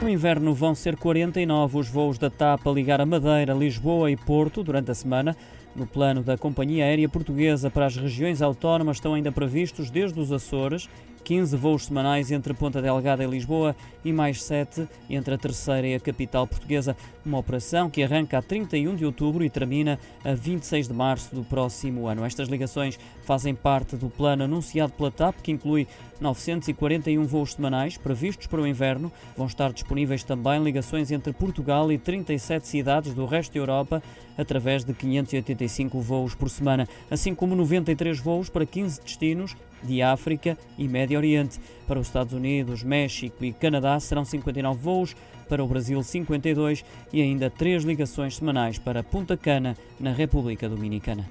No inverno vão ser 49 os voos da TAP a ligar a Madeira, Lisboa e Porto durante a semana. No plano da Companhia Aérea Portuguesa para as regiões autónomas estão ainda previstos desde os Açores 15 voos semanais entre Ponta Delgada e Lisboa e mais 7 entre a terceira e a capital portuguesa. Uma operação que arranca a 31 de outubro e termina a 26 de março do próximo ano. Estas ligações fazem parte do plano anunciado pela TAP, que inclui 941 voos semanais previstos para o inverno. Vão estar disponíveis também ligações entre Portugal e 37 cidades do resto da Europa através de 585 voos por semana, assim como 93 voos para 15 destinos de África e Médio Oriente. Para os Estados Unidos, México e Canadá serão 59 voos, para o Brasil 52 e ainda três ligações semanais para Punta Cana, na República Dominicana.